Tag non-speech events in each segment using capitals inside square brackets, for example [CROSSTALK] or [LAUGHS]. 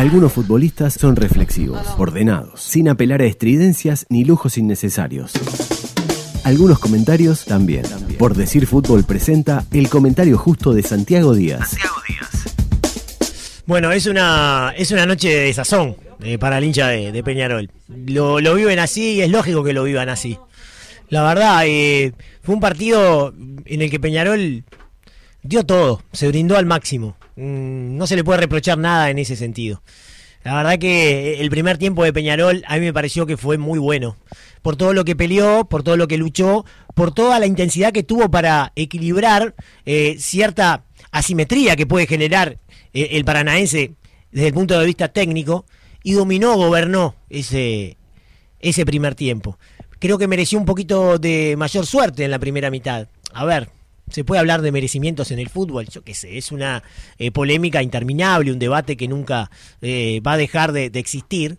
Algunos futbolistas son reflexivos, ordenados, sin apelar a estridencias ni lujos innecesarios. Algunos comentarios también. Por decir fútbol presenta el comentario justo de Santiago Díaz. Bueno, es una, es una noche de sazón eh, para el hincha de, Peñarol. Lo, lo, viven así y es lógico que lo vivan así. La verdad, eh, fue un partido en el que Peñarol dio todo, se brindó al máximo. Mm, no se le puede reprochar nada en ese sentido. La verdad que el primer tiempo de Peñarol a mí me pareció que fue muy bueno. Por todo lo que peleó, por todo lo que luchó, por toda la intensidad que tuvo para equilibrar eh, cierta asimetría que puede generar eh, el paranaense desde el punto de vista técnico y dominó, gobernó ese, ese primer tiempo. Creo que mereció un poquito de mayor suerte en la primera mitad. A ver, se puede hablar de merecimientos en el fútbol, yo qué sé, es una eh, polémica interminable, un debate que nunca eh, va a dejar de, existir.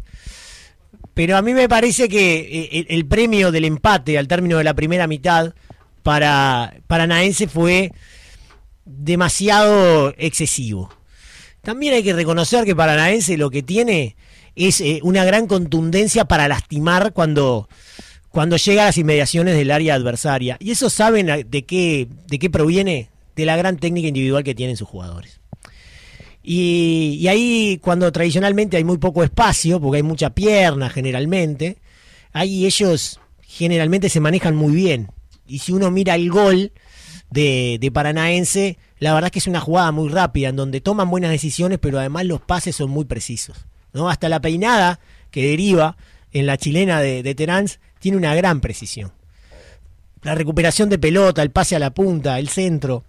Pero a mí me parece que eh, el, premio del empate al término de la primera mitad para Paranaense fue demasiado excesivo. También hay que reconocer que Paranaense lo que tiene es una gran contundencia para lastimar cuando cuando llega a las inmediaciones del área adversaria. Y eso saben de qué, de qué proviene, de la gran técnica individual que tienen sus jugadores. Y, ahí cuando tradicionalmente hay muy poco espacio, porque hay mucha pierna generalmente, ahí ellos generalmente se manejan muy bien. Y si uno mira el gol de, de Paranaense, la verdad es que es una jugada muy rápida, en donde toman buenas decisiones, pero además los pases son muy precisos. ¿no? Hasta la peinada que deriva en la chilena de, de tiene una gran precisión. La recuperación de pelota, el pase a la punta, el centro,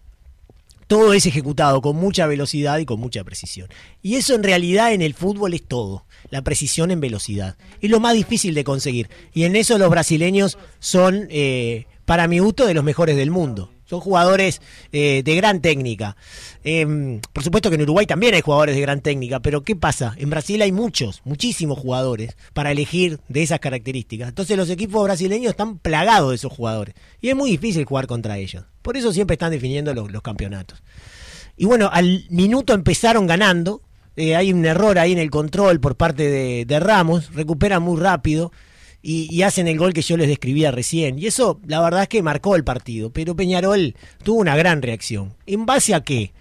todo es ejecutado con mucha velocidad y con mucha precisión. Y eso en realidad en el fútbol es todo, la precisión en velocidad. Es lo más difícil de conseguir. Y en eso los brasileños son, eh, para mi gusto, de los mejores del mundo. Son jugadores eh, de gran técnica. Em, por supuesto que en Uruguay también hay jugadores de gran técnica, pero ¿qué pasa? En Brasil hay muchos, muchísimos jugadores para elegir de esas características. Entonces los equipos brasileños están plagados de esos jugadores. Y es muy difícil jugar contra ellos. Por eso siempre están definiendo los, campeonatos. Y bueno, al minuto empezaron ganando. Eh, hay un error ahí en el control por parte de, de Ramos. Recupera muy rápido y, hacen el gol que yo les describía recién. Y eso, la verdad es que marcó el partido. Pero Peñarol tuvo una gran reacción. ¿En base a qué?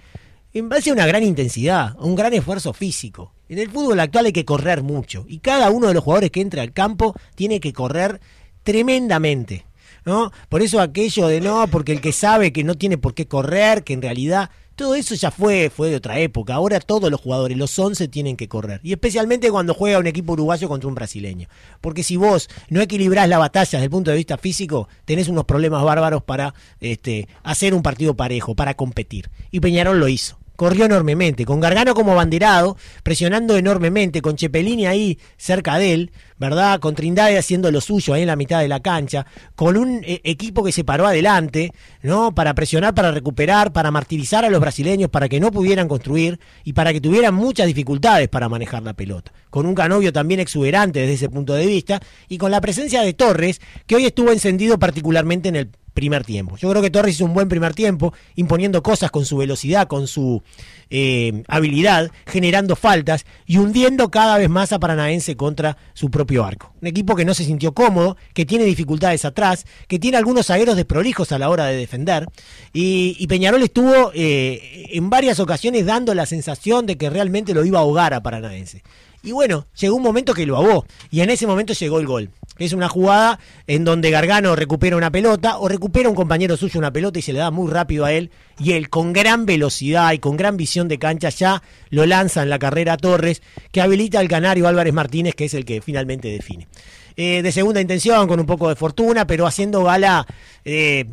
En base a una gran intensidad, a un gran esfuerzo físico. En el fútbol actual hay que correr mucho. Y cada uno de los jugadores que entra al campo tiene que correr tremendamente. ¿no? Por eso aquello de no, porque el que sabe que no tiene por qué correr, que en realidad todo eso ya fue, fue de otra época. Ahora todos los jugadores, los 11, tienen que correr. Y especialmente cuando juega un equipo uruguayo contra un brasileño. Porque si vos no equilibrás la batalla desde el punto de vista físico, tenés unos problemas bárbaros para este, hacer un partido parejo, para competir. Y Peñarol lo hizo corrió enormemente, con Gargano como banderado, presionando enormemente, con Chepelini ahí cerca de él, ¿verdad? Con Trindade haciendo lo suyo ahí en la mitad de la cancha, con un eh, equipo que se paró adelante, ¿no? Para presionar, para recuperar, para martirizar a los brasileños, para que no pudieran construir y para que tuvieran muchas dificultades para manejar la pelota. Con un Canovio también exuberante desde ese punto de vista y con la presencia de Torres, que hoy estuvo encendido particularmente en el primer tiempo. Yo creo que Torres hizo un buen primer tiempo, imponiendo cosas con su velocidad, con su eh, habilidad, generando faltas y hundiendo cada vez más a Paranaense contra su propio arco. Un equipo que no se sintió cómodo, que tiene dificultades atrás, que tiene algunos zagueros desprolijos a la hora de defender. Y, Peñarol estuvo eh, en varias ocasiones dando la sensación de que realmente lo iba a ahogar a Paranaense. Y bueno, llegó un momento que lo ahogó. Y en ese momento llegó el gol. Es una jugada en donde Gargano recupera una pelota o recupera un compañero suyo una pelota y se le da muy rápido a él. Y él con gran velocidad y con gran visión de cancha ya lo lanza en la carrera a Torres, que habilita al canario Álvarez Martínez, que es el que finalmente define. Eh, de segunda intención, con un poco de fortuna, pero haciendo gala eh,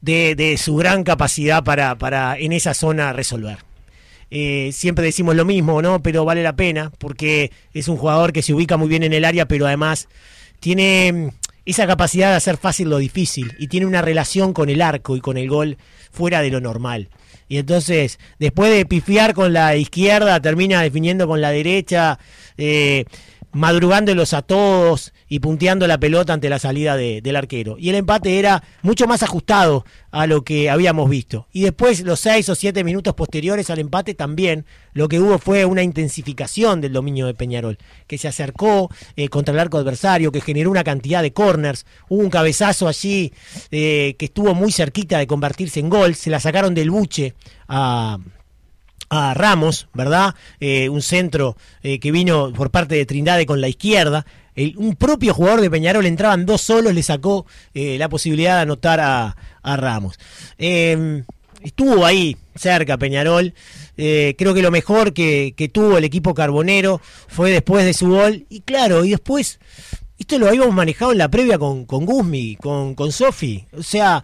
de, su gran capacidad para en esa zona resolver. Eh, siempre decimos lo mismo, ¿no? Pero vale la pena porque es un jugador que se ubica muy bien en el área, pero además tiene mm, esa capacidad de hacer fácil lo difícil y tiene una relación con el arco y con el gol fuera de lo normal. Y entonces, después de pifiar con la izquierda, termina definiendo con la derecha. Eh, madrugándolos a todos y punteando la pelota ante la salida del arquero. Y el empate era mucho más ajustado a lo que habíamos visto. Y después, los seis o siete minutos posteriores al empate, también lo que hubo fue una intensificación del dominio de Peñarol, que se acercó eh, contra el arco adversario, que generó una cantidad de corners. Hubo un cabezazo allí eh, que estuvo muy cerquita de convertirse en gol. Se la sacaron del buche a a Ramos, ¿verdad? Eh, un centro eh, que vino por parte de Trindade con la izquierda. un propio jugador de Peñarol entraban dos solos, le sacó eh, la posibilidad de anotar a, Ramos. Em, estuvo ahí cerca Peñarol. creo que lo mejor que, tuvo el equipo carbonero fue después de su gol. Y claro, y después esto lo habíamos manejado en la previa con, con Guzmi, con, con Sofi. O sea,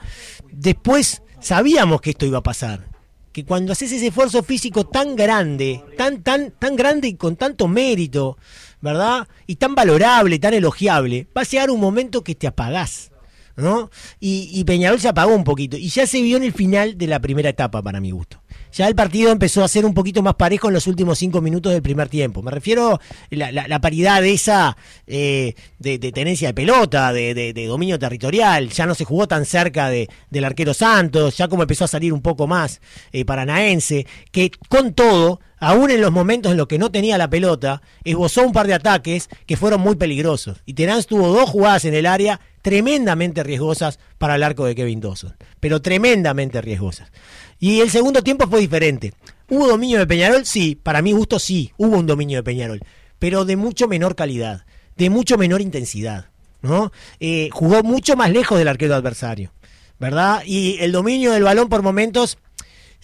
después sabíamos que esto iba a pasar que cuando haces ese esfuerzo físico tan grande, tan, tan, tan grande y con tanto mérito, ¿verdad? Y tan valorable, tan elogiable, va a llegar un momento que te apagás. ¿no? Y, y, Peñarol se apagó un poquito. Y ya se vio en el final de la primera etapa, para mi gusto. Ya el partido empezó a ser un poquito más parejo en los últimos cinco minutos del primer tiempo. Me refiero a la, paridad de esa eh, de, tenencia de pelota, de, dominio territorial. Ya no se jugó tan cerca del arquero Santos, ya como empezó a salir un poco más eh, paranaense, que con todo aún en los momentos en los que no tenía la pelota, esbozó un par de ataques que fueron muy peligrosos. Y Terán tuvo dos jugadas en el área tremendamente riesgosas para el arco de Kevin Dawson, pero tremendamente riesgosas. Y el segundo tiempo fue diferente. ¿Hubo dominio de Peñarol? Sí, para mi gusto sí, hubo un dominio de Peñarol, pero de mucho menor calidad, de mucho menor intensidad. ¿no? Eh, jugó mucho más lejos del arquero adversario, ¿verdad? Y el dominio del balón por momentos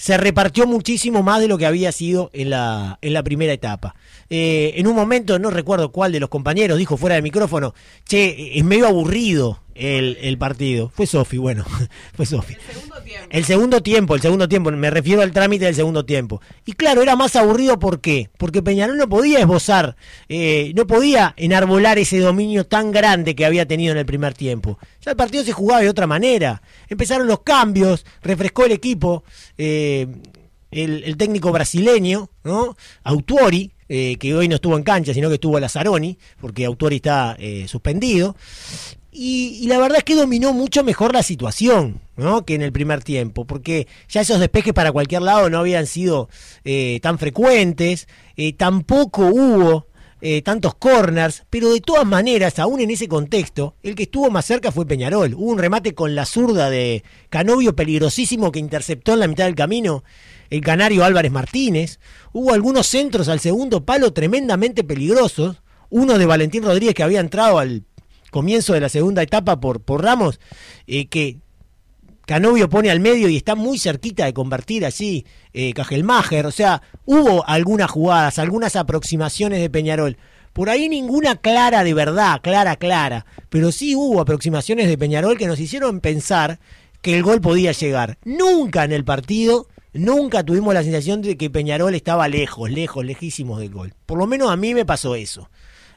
se repartió muchísimo más de lo que había sido en la, en la primera etapa. Eh, en un momento, no recuerdo cuál de los compañeros, dijo fuera de micrófono, che, es medio aburrido el, partido. Fue Sofi, bueno, [LAUGHS] fue Sofi. El segundo tiempo. El segundo tiempo, el segundo tiempo, me refiero al trámite del segundo tiempo. Y claro, era más aburrido, ¿por qué? Porque Peñarol no podía esbozar, eh, no podía enarbolar ese dominio tan grande que había tenido en el primer tiempo. Ya el partido se jugaba de otra manera. Empezaron los cambios, refrescó el equipo, eh, el, técnico brasileño, ¿no? Autuori, eh, que hoy no estuvo en cancha, sino que estuvo a Lazzaroni, porque Autuori está suspendido. Y, la verdad es que dominó mucho mejor la situación ¿no? que en el primer tiempo, porque ya esos despejes para cualquier lado no habían sido eh, tan frecuentes, eh, tampoco hubo eh, tantos corners, pero de todas maneras, aún en ese contexto, el que estuvo más cerca fue Peñarol. Hubo un remate con la zurda de Canovio peligrosísimo que interceptó en la mitad del camino el canario Álvarez Martínez. Hubo algunos centros al segundo palo tremendamente peligrosos. Uno de Valentín Rodríguez que había entrado al comienzo de la segunda etapa por, por Ramos, eh, que Canovio pone al medio y está muy cerquita de convertir así eh, Cajelmacher. O sea, hubo algunas jugadas, algunas aproximaciones de Peñarol. Por ahí ninguna clara de verdad, clara, clara. Pero sí hubo aproximaciones de Peñarol que nos hicieron pensar que el gol podía llegar. Nunca en el partido, nunca tuvimos la sensación de que Peñarol estaba lejos, lejos, lejísimos del gol. Por lo menos a mí me pasó eso.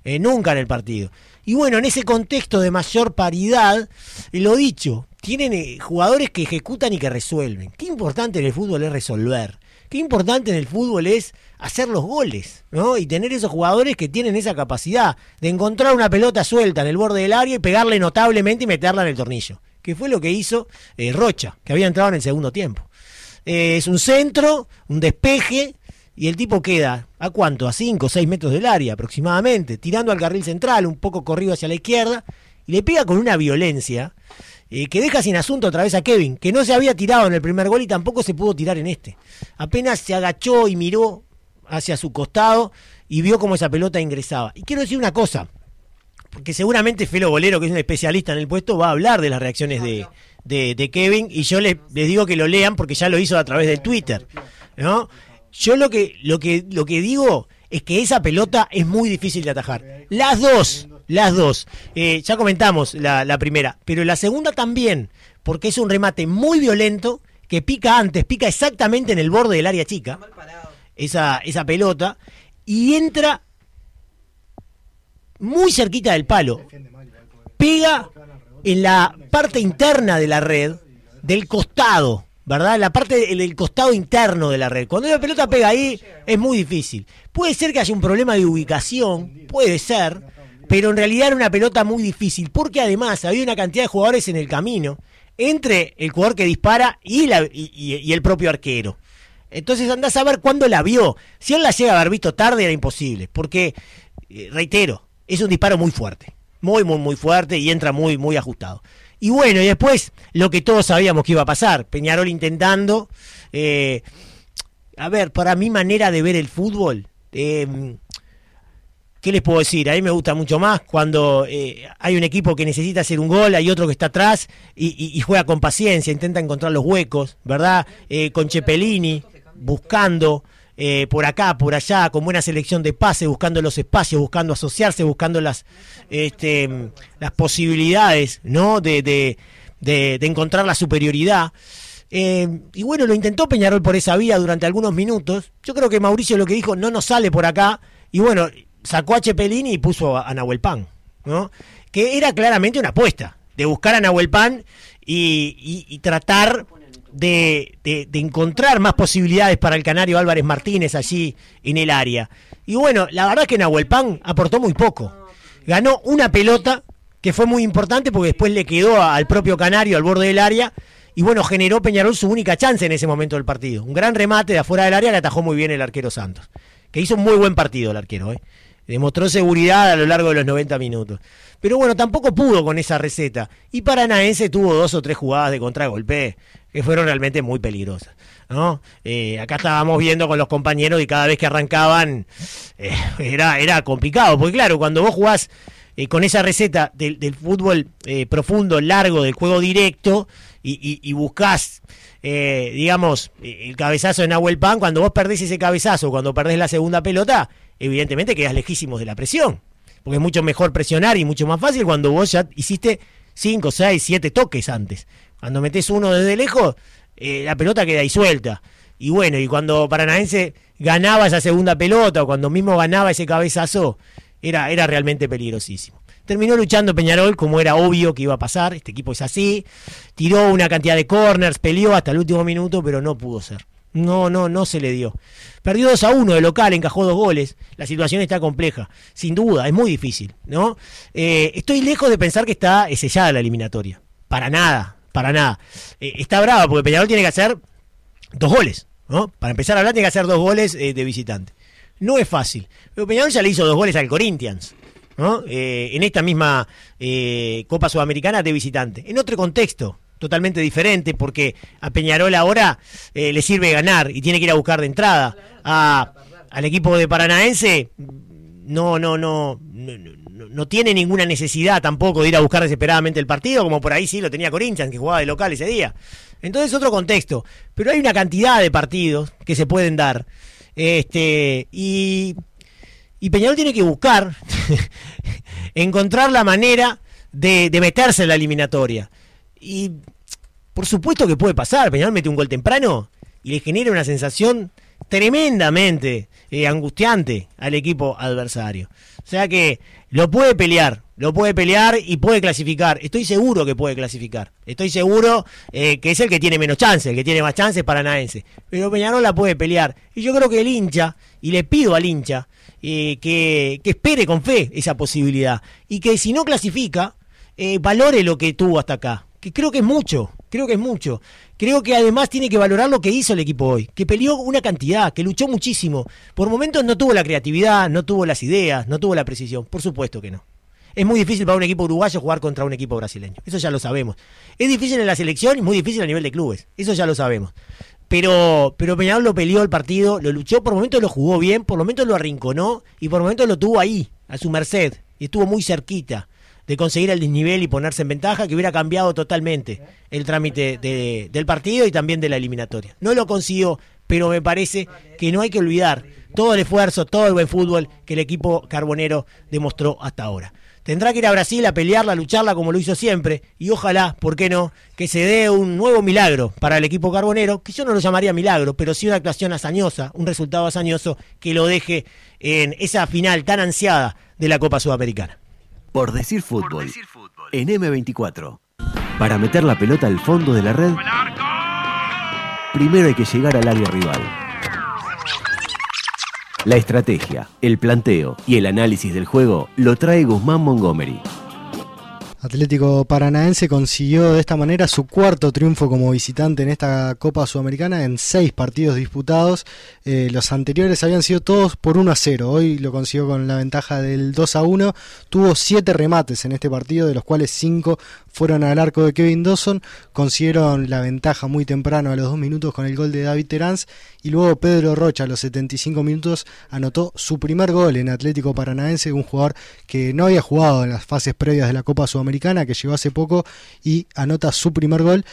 Eh, nunca en el partido. Y bueno, en ese contexto de mayor paridad, lo dicho, tienen eh, jugadores que ejecutan y que resuelven. Qué importante en el fútbol es resolver. Qué importante en el fútbol es hacer los goles, ¿no? Y tener esos jugadores que tienen esa capacidad de encontrar una pelota suelta en el borde del área y pegarle notablemente y meterla en el tornillo. Que fue lo que hizo eh, Rocha, que había entrado en el segundo tiempo. Eh, es un centro, un despeje, y el tipo queda, ¿a cuánto? A 5 o 6 metros del área aproximadamente, tirando al carril central, un poco corrido hacia la izquierda, y le pega con una violencia eh, que deja sin asunto otra vez a Kevin, que no se había tirado en el primer gol y tampoco se pudo tirar en este. Apenas se agachó y miró hacia su costado y vio cómo esa pelota ingresaba. Y quiero decir una cosa, porque seguramente Felo Bolero, que es un especialista en el puesto, va a hablar de las reacciones de, de, Kevin y yo les, les digo que lo lean porque ya lo hizo a través del Twitter. ¿no? Yo lo que, lo que, lo que digo es que esa pelota es muy difícil de atajar. Las dos, las dos. Eh, ya comentamos la, primera, pero la segunda también, porque es un remate muy violento que pica antes, pica exactamente en el borde del área chica, esa, esa pelota, y entra muy cerquita del palo. Pega en la parte interna de la red, del costado, ¿verdad? La parte del costado interno de la red. Cuando la pelota pega ahí, es muy difícil. Puede ser que haya un problema de ubicación, puede ser, pero en realidad era una pelota muy difícil, porque además había una cantidad de jugadores en el camino entre el jugador que dispara y, la, y, el propio arquero. Entonces andás a ver cuándo la vio. Si él la llega a haber visto tarde era imposible, porque, eh, reitero, es un disparo muy fuerte, muy, muy, muy fuerte y entra muy, muy ajustado. Y bueno, y después lo que todos sabíamos que iba a pasar, Peñarol intentando, eh, a ver, para mi manera de ver el fútbol, eh, ¿qué les puedo decir? A mí me gusta mucho más cuando eh, hay un equipo que necesita hacer un gol, hay otro que está atrás y, juega con paciencia, intenta encontrar los huecos, ¿verdad? Eh, con Cepelini, buscando eh, por acá, por allá, con buena selección de pases, buscando los espacios, buscando asociarse, buscando las, este, las posibilidades, ¿no? De, de, de, encontrar la superioridad. y bueno, lo intentó Peñarol por esa vía durante algunos minutos. Yo creo que Mauricio lo que dijo no nos sale por acá. Y bueno, sacó a Chepelini y puso a, Nahuel Pan, ¿no? Que era claramente una apuesta, de buscar a Nahuel Pan y, tratar de, encontrar más posibilidades para el canario Álvarez Martínez allí en el área. Y bueno, la verdad es que Nahuel Pan aportó muy poco. Ganó una pelota que fue muy importante porque después le quedó al propio canario al borde del área. Y bueno, generó Peñarol su única chance en ese momento del partido. Un gran remate de afuera del área le atajó muy bien el arquero Santos. Que hizo un muy buen partido el arquero, ¿eh? Demostró seguridad a lo largo de los 90 minutos. Pero bueno, tampoco pudo con esa receta. Y Paranaense tuvo dos o tres jugadas de contragolpe que fueron realmente muy peligrosas. ¿no? Eh, acá estábamos viendo con los compañeros y cada vez que arrancaban eh, era, era complicado. Porque claro, cuando vos jugás eh, con esa receta del, fútbol profundo, largo, del juego directo, y, y buscás digamos, el cabezazo de Nahuel Pan, cuando vos perdés ese cabezazo, cuando perdés la segunda pelota, evidentemente quedas lejísimos de la presión. Porque es mucho mejor presionar y mucho más fácil cuando vos ya hiciste 5, 6, 7 toques antes. Cuando metes uno desde lejos, eh, la pelota queda ahí suelta. Y bueno, y cuando Paranaense ganaba esa segunda pelota o cuando mismo ganaba ese cabezazo, era, era realmente peligrosísimo. Terminó luchando Peñarol como era obvio que iba a pasar, este equipo es así, tiró una cantidad de corners, peleó hasta el último minuto, pero no pudo ser. No, no, no se le dio. Perdió 2 a 1 de local, encajó dos goles. La situación está compleja, sin duda, es muy difícil, ¿no? Eh, estoy lejos de pensar que está sellada la eliminatoria. Para nada, para nada. Eh, está brava porque Peñarol tiene que hacer dos goles, ¿no? Para empezar a hablar tiene que hacer dos goles eh, de visitante. No es fácil. Pero Peñarol ya le hizo dos goles al Corinthians. ¿no? en esta misma Copa Sudamericana de visitante. En otro contexto, totalmente diferente porque a Peñarol ahora eh, le sirve ganar y tiene que ir a buscar de entrada. A, al equipo de Paranaense no, no, no, no, no tiene ninguna necesidad tampoco de ir a buscar desesperadamente el partido, como por ahí sí lo tenía Corinthians, que jugaba de local ese día. Entonces otro contexto. Pero hay una cantidad de partidos que se pueden dar. Este, y, Peñarol tiene que buscar, [LAUGHS] encontrar la manera de meterse en la eliminatoria. Y por supuesto que puede pasar. Peñarol mete un gol temprano y le genera una sensación tremendamente eh, angustiante al equipo adversario. O sea que lo puede pelear, lo puede pelear y puede clasificar. Estoy seguro que puede clasificar. Estoy seguro eh, que es el que tiene menos chances, el que tiene más chances Naense. Pero Peñarol la puede pelear. Y yo creo que el hincha, y le pido al hincha, eh, que, que, espere con fe esa posibilidad. Y que si no clasifica, valore lo que tuvo hasta acá que creo que es mucho, creo que es mucho. Creo que además tiene que valorar lo que hizo el equipo hoy, que peleó una cantidad, que luchó muchísimo. Por momentos no tuvo la creatividad, no tuvo las ideas, no tuvo la precisión, por supuesto que no. Es muy difícil para un equipo uruguayo jugar contra un equipo brasileño, eso ya lo sabemos. Es difícil en la selección y muy difícil a nivel de clubes, eso ya lo sabemos. Pero, pero Peñarol lo peleó el partido, lo luchó, por momentos lo jugó bien, por momentos lo arrinconó y por momentos lo tuvo ahí, a su merced, y estuvo muy cerquita de conseguir el desnivel y ponerse en ventaja, que hubiera cambiado totalmente el trámite del partido y también de la eliminatoria. No lo consiguió, pero me parece que no hay que olvidar todo el esfuerzo, todo el buen fútbol que el equipo carbonero demostró hasta ahora. Tendrá que ir a Brasil a pelearla, a lucharla como lo hizo siempre y ojalá, ¿por qué no?, que se dé un nuevo milagro para el equipo carbonero, que yo no lo llamaría milagro, pero sí una actuación hazañosa, un resultado hazañoso que lo deje en esa final tan ansiada de la Copa Sudamericana. Por decir fútbol. En M24. Para meter la pelota al fondo de la red. primero hay que llegar al área rival. La estrategia, el planteo y el análisis del juego lo trae Guzmán Montgomery. Atlético Paranaense consiguió de esta manera su cuarto triunfo como visitante en esta Copa Sudamericana en seis partidos disputados. Eh, los anteriores habían sido todos por 1 a 0. Hoy lo consiguió con la ventaja del 2 a 1. Tuvo siete remates en este partido, de los cuales cinco fueron al arco de Kevin Dawson. Consiguieron la ventaja muy temprano a los dos minutos con el gol de David Terans. Y luego Pedro Rocha a los 75 minutos anotó su primer gol en Atlético Paranaense, un jugador que no había jugado en las fases previas de la Copa Sudamericana que llegó hace poco y anota su primer gol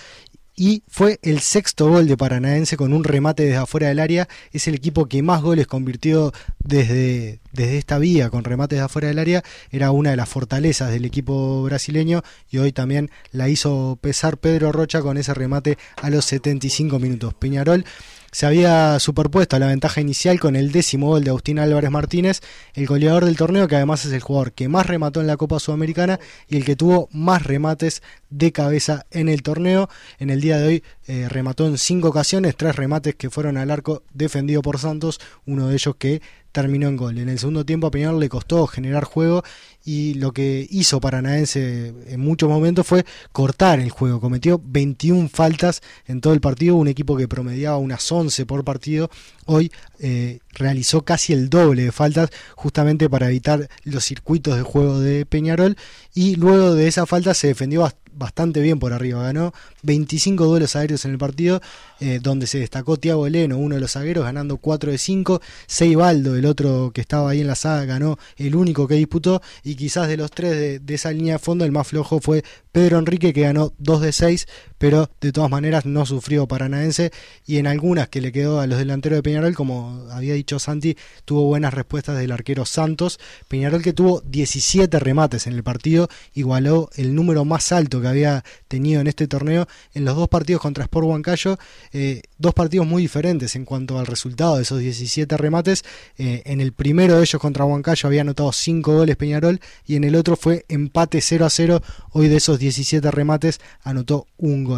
y fue el sexto gol de Paranaense con un remate desde afuera del área. Es el equipo que más goles convirtió desde, desde esta vía con remates de afuera del área. Era una de las fortalezas del equipo brasileño y hoy también la hizo pesar Pedro Rocha con ese remate a los 75 minutos. Peñarol se había superpuesto a la ventaja inicial con el décimo gol de Agustín Álvarez Martínez, el goleador del torneo que además es el jugador que más remató en la Copa Sudamericana y el que tuvo más remates de cabeza en el torneo. En el día de hoy eh, remató en cinco ocasiones, tres remates que fueron al arco defendido por Santos, uno de ellos que terminó en gol. En el segundo tiempo a Peñarol le costó generar juego y lo que hizo Paranaense en muchos momentos fue cortar el juego. Cometió 21 faltas en todo el partido, un equipo que promediaba unas 11 por partido. Hoy eh, realizó casi el doble de faltas justamente para evitar los circuitos de juego de Peñarol y luego de esa falta se defendió bastante bien por arriba. Ganó 25 duelos aéreos en el partido, eh, donde se destacó Tiago Eleno, uno de los zagueros, ganando 4 de 5. Seibaldo, el otro que estaba ahí en la saga, ganó el único que disputó. Quizás de los tres de, esa línea de fondo, el más flojo fue Pedro Enrique, que ganó 2 de 6, pero de todas maneras no sufrió Paranaense. Y en algunas que le quedó a los delanteros de Peñarol, como había dicho Santi, tuvo buenas respuestas del arquero Santos. Peñarol que tuvo 17 remates en el partido, igualó el número más alto que había tenido en este torneo en los dos partidos contra Sport Huancayo, eh, dos partidos muy diferentes en cuanto al resultado de esos 17 remates. Eh, en el primero de ellos contra Huancayo había anotado 5 goles Peñarol y en el otro fue empate 0 a 0. Hoy de esos 17 remates anotó un gol.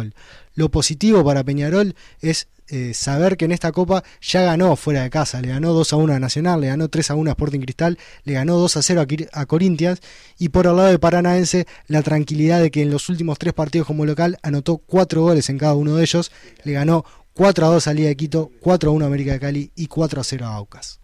Lo positivo para Peñarol es eh, saber que en esta copa ya ganó fuera de casa, le ganó 2 a 1 a Nacional, le ganó 3 a 1 a Sporting Cristal, le ganó 2 a 0 a, Corinthians. Y por el lado de Paranaense la tranquilidad de que en los últimos tres partidos como local anotó 4 goles en cada uno de ellos, le ganó 4 a 2 a Liga de Quito, 4 a 1 a América de Cali y 4 a 0 a Aucas.